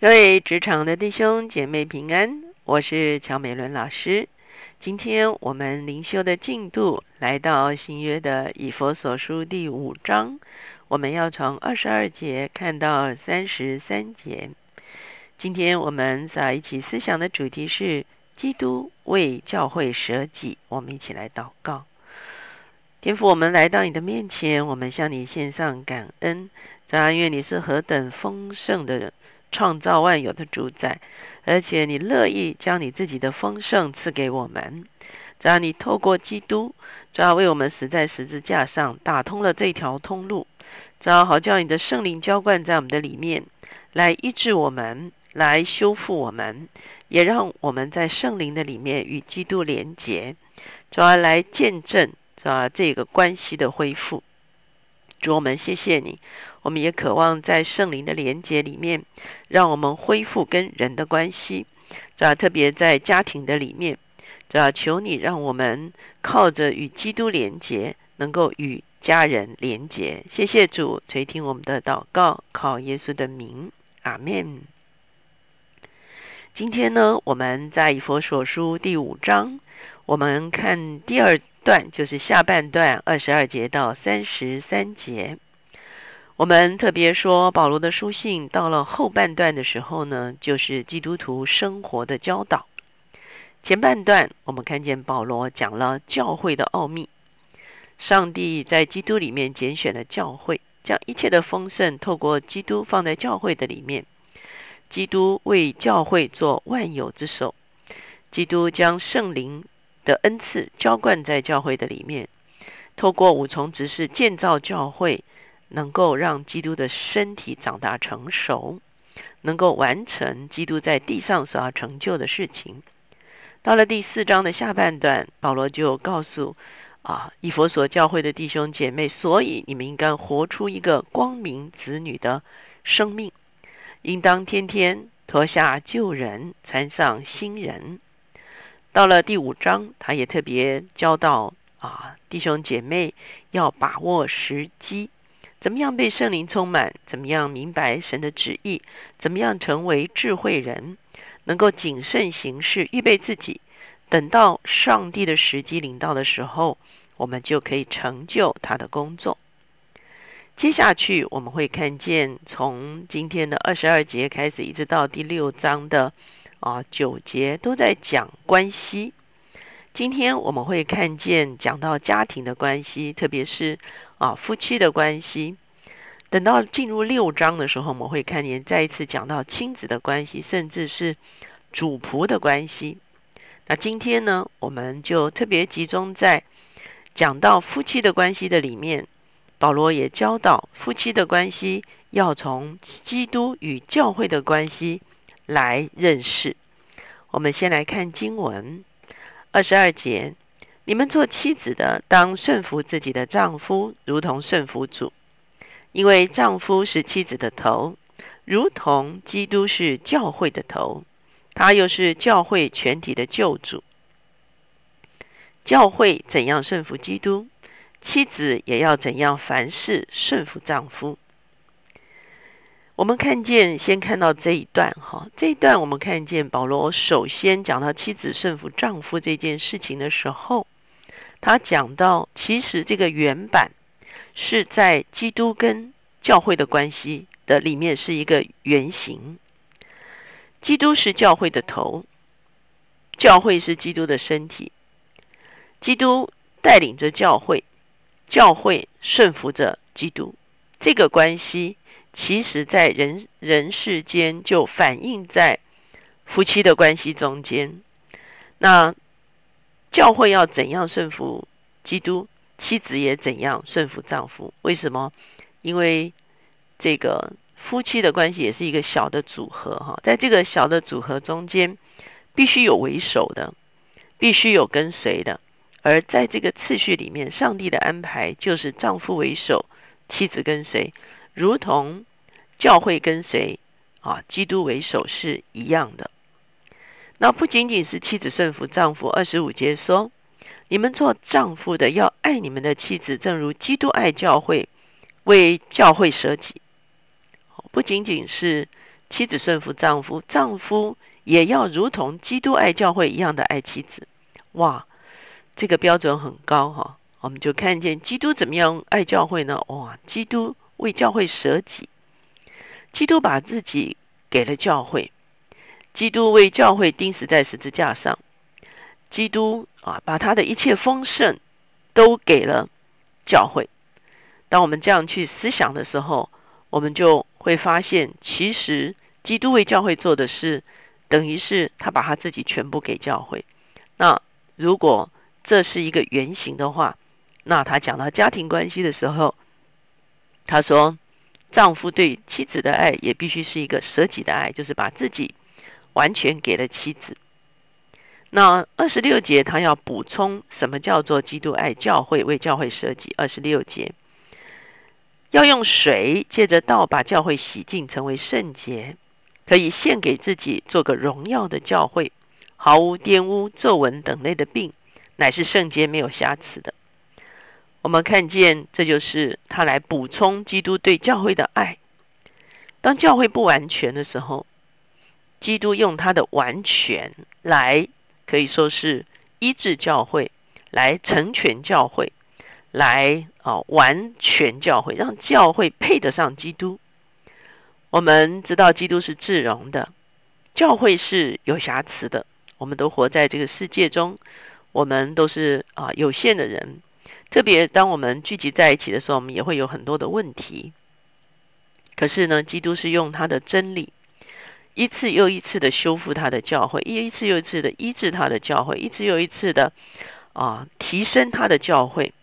各位职场的弟兄姐妹平安，我是乔美伦老师。今天我们灵修的进度来到新约的以佛所书第五章，我们要从二十二节看到三十三节。今天我们在一起思想的主题是基督为教会舍己。我们一起来祷告，天父，我们来到你的面前，我们向你献上感恩。在愿你是何等丰盛的。创造万有的主宰，而且你乐意将你自己的丰盛赐给我们。只要你透过基督，只要为我们死在十字架上，打通了这条通路，只要好叫你的圣灵浇灌在我们的里面，来医治我们，来修复我们，也让我们在圣灵的里面与基督连结，主要来见证啊这个关系的恢复。主我们谢谢你，我们也渴望在圣灵的连接里面，让我们恢复跟人的关系。主要特别在家庭的里面，主要求你让我们靠着与基督连接，能够与家人连接。谢谢主垂听我们的祷告，靠耶稣的名，阿门。今天呢，我们在以佛所书第五章，我们看第二。段就是下半段二十二节到三十三节，我们特别说保罗的书信到了后半段的时候呢，就是基督徒生活的教导。前半段我们看见保罗讲了教会的奥秘，上帝在基督里面拣选了教会，将一切的丰盛透过基督放在教会的里面，基督为教会做万有之首，基督将圣灵。的恩赐浇灌在教会的里面，透过五重执事建造教会，能够让基督的身体长大成熟，能够完成基督在地上所要成就的事情。到了第四章的下半段，保罗就告诉啊，以佛所教会的弟兄姐妹，所以你们应该活出一个光明子女的生命，应当天天脱下旧人，穿上新人。到了第五章，他也特别教导啊，弟兄姐妹要把握时机，怎么样被圣灵充满，怎么样明白神的旨意，怎么样成为智慧人，能够谨慎行事，预备自己，等到上帝的时机临到的时候，我们就可以成就他的工作。接下去我们会看见，从今天的二十二节开始，一直到第六章的。啊，九节都在讲关系。今天我们会看见讲到家庭的关系，特别是啊夫妻的关系。等到进入六章的时候，我们会看见再一次讲到亲子的关系，甚至是主仆的关系。那今天呢，我们就特别集中在讲到夫妻的关系的里面。保罗也教导夫妻的关系要从基督与教会的关系。来认识。我们先来看经文二十二节：你们做妻子的，当顺服自己的丈夫，如同顺服主，因为丈夫是妻子的头，如同基督是教会的头，他又是教会全体的救主。教会怎样顺服基督，妻子也要怎样凡事顺服丈夫。我们看见，先看到这一段哈，这一段我们看见保罗首先讲到妻子顺服丈夫这件事情的时候，他讲到其实这个原版是在基督跟教会的关系的里面是一个原型。基督是教会的头，教会是基督的身体，基督带领着教会，教会顺服着基督，这个关系。其实，在人人世间，就反映在夫妻的关系中间。那教会要怎样顺服基督，妻子也怎样顺服丈夫。为什么？因为这个夫妻的关系也是一个小的组合哈，在这个小的组合中间，必须有为首的，必须有跟随的。而在这个次序里面，上帝的安排就是丈夫为首，妻子跟随。如同教会跟随啊，基督为首是一样的。那不仅仅是妻子顺服丈夫，二十五节说：“你们做丈夫的要爱你们的妻子，正如基督爱教会，为教会舍己。”不仅仅是妻子顺服丈夫，丈夫也要如同基督爱教会一样的爱妻子。哇，这个标准很高哈！我们就看见基督怎么样爱教会呢？哇，基督为教会舍己，基督把自己给了教会，基督为教会钉死在十字架上，基督啊，把他的一切丰盛都给了教会。当我们这样去思想的时候，我们就会发现，其实基督为教会做的事，等于是他把他自己全部给教会。那如果这是一个原型的话，那他讲到家庭关系的时候，他说，丈夫对妻子的爱也必须是一个舍己的爱，就是把自己完全给了妻子。那二十六节他要补充什么叫做基督爱教会，为教会舍己。二十六节。要用水借着道把教会洗净，成为圣洁，可以献给自己，做个荣耀的教会，毫无玷污、皱纹等类的病，乃是圣洁没有瑕疵的。我们看见，这就是他来补充基督对教会的爱。当教会不完全的时候，基督用他的完全来，可以说是医治教会，来成全教会。来啊，完全教会，让教会配得上基督。我们知道基督是至荣的，教会是有瑕疵的。我们都活在这个世界中，我们都是啊有限的人。特别当我们聚集在一起的时候，我们也会有很多的问题。可是呢，基督是用他的真理，一次又一次的修复他的教会，一次又一次的医治他的教会，一次又一次的啊提升他的教会。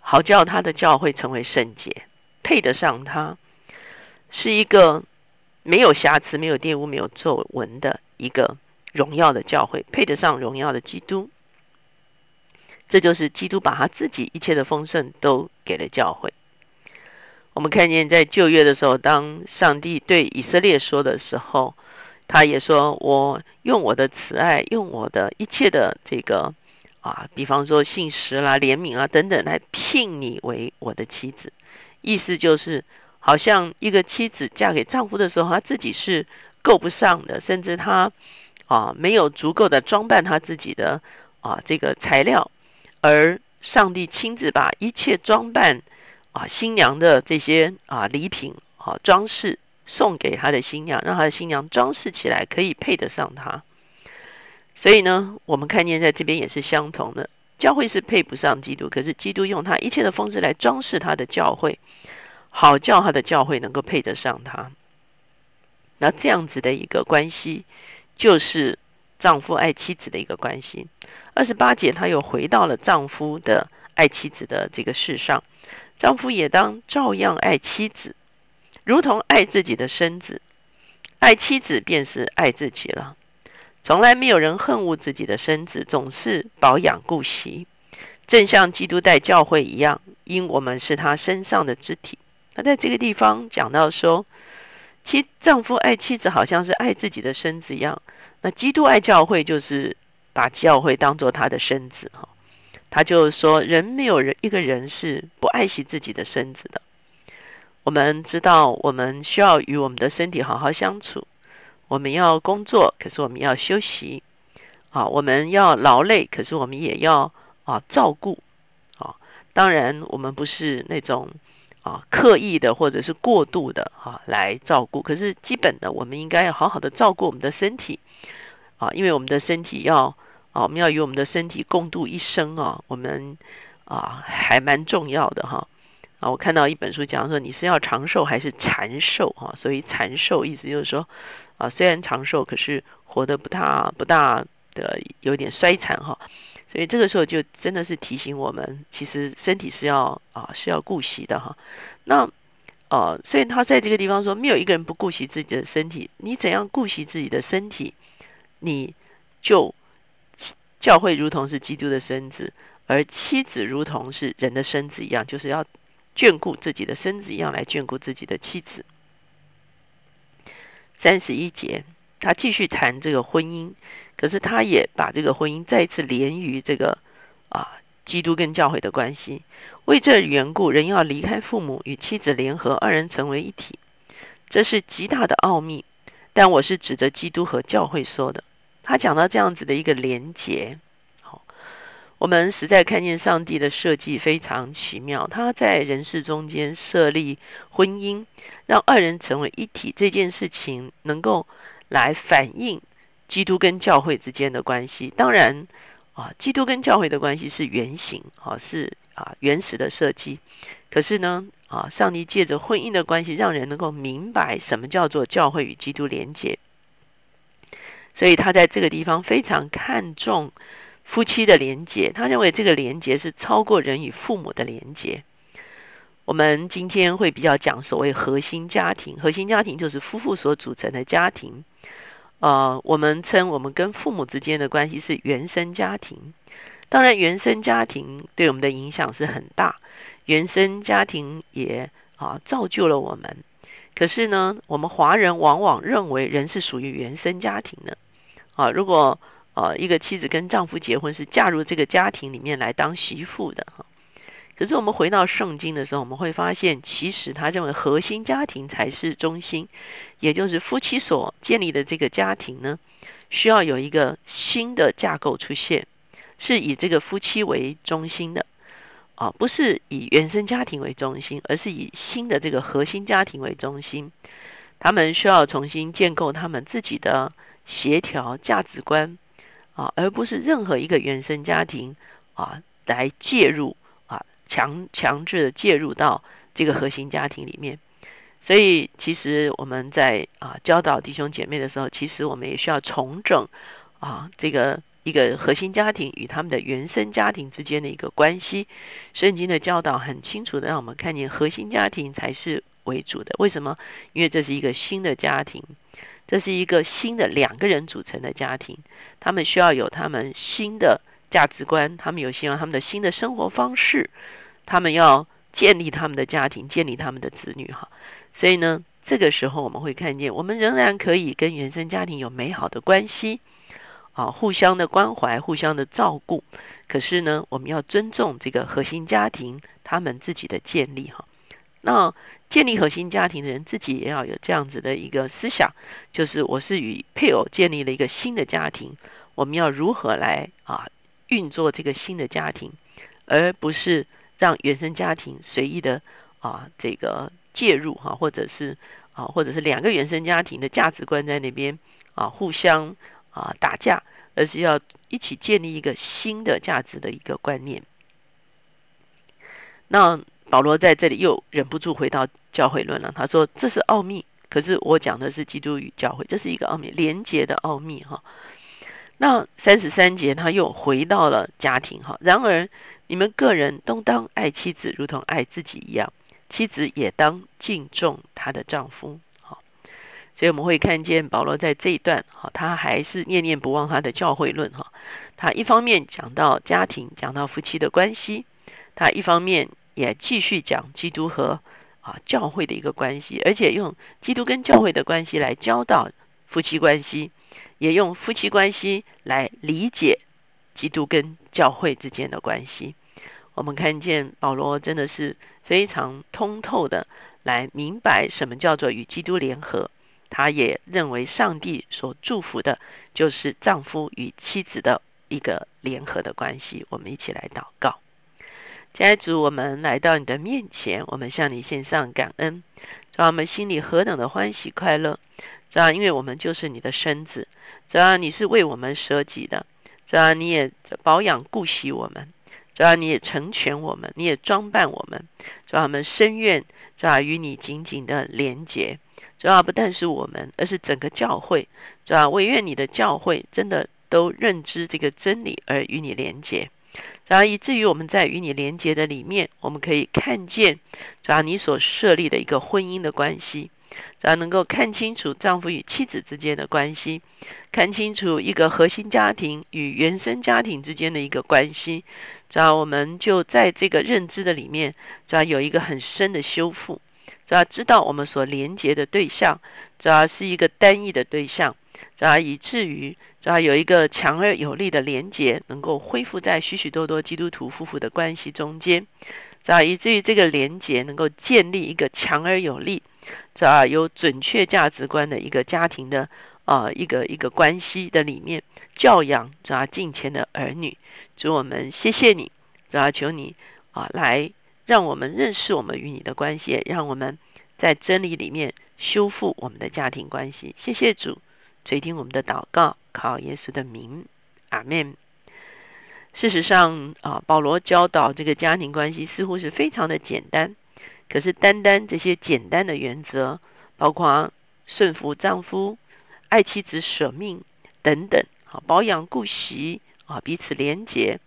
好叫他的教会成为圣洁，配得上他，是一个没有瑕疵、没有玷污、没有皱纹的一个荣耀的教会，配得上荣耀的基督。这就是基督把他自己一切的丰盛都给了教会。我们看见在旧约的时候，当上帝对以色列说的时候，他也说：“我用我的慈爱，用我的一切的这个。”啊，比方说信实啦、怜悯啊等等，来聘你为我的妻子，意思就是，好像一个妻子嫁给丈夫的时候，她自己是够不上的，甚至她啊没有足够的装扮她自己的啊这个材料，而上帝亲自把一切装扮啊新娘的这些啊礼品啊装饰送给他的新娘，让他的新娘装饰起来可以配得上他。所以呢，我们看见在这边也是相同的，教会是配不上基督，可是基督用他一切的方式来装饰他的教会，好叫他的教会能够配得上他。那这样子的一个关系，就是丈夫爱妻子的一个关系。二十八节，他又回到了丈夫的爱妻子的这个事上，丈夫也当照样爱妻子，如同爱自己的身子，爱妻子便是爱自己了。从来没有人恨恶自己的身子，总是保养顾惜，正像基督待教会一样，因我们是他身上的肢体。那在这个地方讲到说，妻丈夫爱妻子，好像是爱自己的身子一样。那基督爱教会，就是把教会当做他的身子哈。他就说，人没有人一个人是不爱惜自己的身子的。我们知道，我们需要与我们的身体好好相处。我们要工作，可是我们要休息啊！我们要劳累，可是我们也要啊照顾啊！当然，我们不是那种啊刻意的或者是过度的哈来照顾，可是基本的，我们应该要好好的照顾我们的身体啊！因为我们的身体要啊，我们要与我们的身体共度一生啊！我们啊还蛮重要的哈啊！我看到一本书讲说，你是要长寿还是残寿哈？所以残寿意思就是说。啊，虽然长寿，可是活得不大不大的有点衰残哈，所以这个时候就真的是提醒我们，其实身体是要啊是要顾惜的哈。那呃，所以他在这个地方说，没有一个人不顾惜自己的身体。你怎样顾惜自己的身体，你就教会如同是基督的身子，而妻子如同是人的身子一样，就是要眷顾自己的身子一样来眷顾自己的妻子。三十一节，他继续谈这个婚姻，可是他也把这个婚姻再次连于这个啊，基督跟教会的关系。为这缘故，人要离开父母，与妻子联合，二人成为一体。这是极大的奥秘。但我是指着基督和教会说的。他讲到这样子的一个连结，好，我们实在看见上帝的设计非常奇妙。他在人世中间设立婚姻，让二人成为一体，这件事情能够来反映基督跟教会之间的关系。当然啊，基督跟教会的关系是原型，啊，是啊原始的设计。可是呢，啊，上帝借着婚姻的关系，让人能够明白什么叫做教会与基督连结。所以他在这个地方非常看重夫妻的连结，他认为这个连结是超过人与父母的连结。我们今天会比较讲所谓核心家庭，核心家庭就是夫妇所组成的家庭。呃，我们称我们跟父母之间的关系是原生家庭。当然，原生家庭对我们的影响是很大，原生家庭也啊造就了我们。可是呢，我们华人往往认为人是属于原生家庭的。啊，如果呃一个妻子跟丈夫结婚是嫁入这个家庭里面来当媳妇的哈，可是我们回到圣经的时候，我们会发现，其实他认为核心家庭才是中心，也就是夫妻所建立的这个家庭呢，需要有一个新的架构出现，是以这个夫妻为中心的啊，不是以原生家庭为中心，而是以新的这个核心家庭为中心，他们需要重新建构他们自己的。协调价值观啊，而不是任何一个原生家庭啊来介入强强制的介入到这个核心家庭里面。所以，其实我们在啊教导弟兄姐妹的时候，其实我们也需要重整啊这个一个核心家庭与他们的原生家庭之间的一个关系。圣经的教导很清楚的让我们看见，核心家庭才是为主的。为什么？因为这是一个新的家庭。这是一个新的两个人组成的家庭，他们需要有他们新的价值观，他们有希望他们的新的生活方式，他们要建立他们的家庭，建立他们的子女哈。所以呢，这个时候我们会看见，我们仍然可以跟原生家庭有美好的关系啊，互相的关怀，互相的照顾。可是呢，我们要尊重这个核心家庭他们自己的建立哈。那建立核心家庭的人自己也要有这样子的一个思想，就是我是与配偶建立了一个新的家庭，我们要如何来啊运作这个新的家庭，而不是让原生家庭随意的啊这个介入哈，或者是啊或者是两个原生家庭的价值观在那边啊互相啊打架，而是要一起建立一个新的价值的一个观念。那。保罗在这里又忍不住回到教会论了。他说：“这是奥秘，可是我讲的是基督与教会，这是一个奥秘，连结的奥秘。”哈。那三十三节他又回到了家庭。哈。然而你们个人都当爱妻子，如同爱自己一样；妻子也当敬重她的丈夫。好，所以我们会看见保罗在这一段，哈，他还是念念不忘他的教会论。哈，他一方面讲到家庭，讲到夫妻的关系，他一方面。也继续讲基督和啊教会的一个关系，而且用基督跟教会的关系来教导夫妻关系，也用夫妻关系来理解基督跟教会之间的关系。我们看见保罗真的是非常通透的来明白什么叫做与基督联合。他也认为上帝所祝福的就是丈夫与妻子的一个联合的关系。我们一起来祷告。家主，我们来到你的面前，我们向你献上感恩，让我们心里何等的欢喜快乐！主啊，因为我们就是你的身子，主啊，你是为我们舍己的，主啊，你也保养顾惜我们，主啊，你也成全我们，你也装扮我们，主啊，我们深愿主啊与你紧紧的连结，主啊，不但是我们，而是整个教会，主啊，我愿你的教会真的都认知这个真理而与你连结。然后以至于我们在与你连接的里面，我们可以看见，主要你所设立的一个婚姻的关系，只要能够看清楚丈夫与妻子之间的关系，看清楚一个核心家庭与原生家庭之间的一个关系，只要我们就在这个认知的里面，只要有一个很深的修复，只要知道我们所连接的对象，只要是一个单一的对象。啊，以至于啊有一个强而有力的连结，能够恢复在许许多多基督徒夫妇的关系中间。啊，以至于这个连结能够建立一个强而有力这啊有准确价值观的一个家庭的啊一个一个关系的里面教养这啊敬虔的儿女。主我们谢谢你，主啊求你啊来让我们认识我们与你的关系，让我们在真理里面修复我们的家庭关系。谢谢主垂听我们的祷告，靠耶稣的名，阿门。事实上啊，保罗教导这个家庭关系似乎是非常的简单。可是单单这些简单的原则，包括顺服丈夫、爱妻子、舍命等等，啊，保养顾惜啊，彼此连结，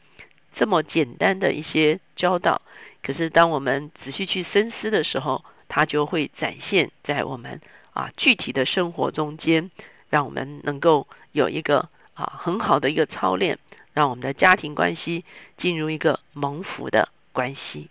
这么简单的一些教导，可是当我们仔细去深思的时候，它就会展现在我们啊具体的生活中间，让我们能够有一个啊很好的一个操练。让我们的家庭关系进入一个蒙福的关系。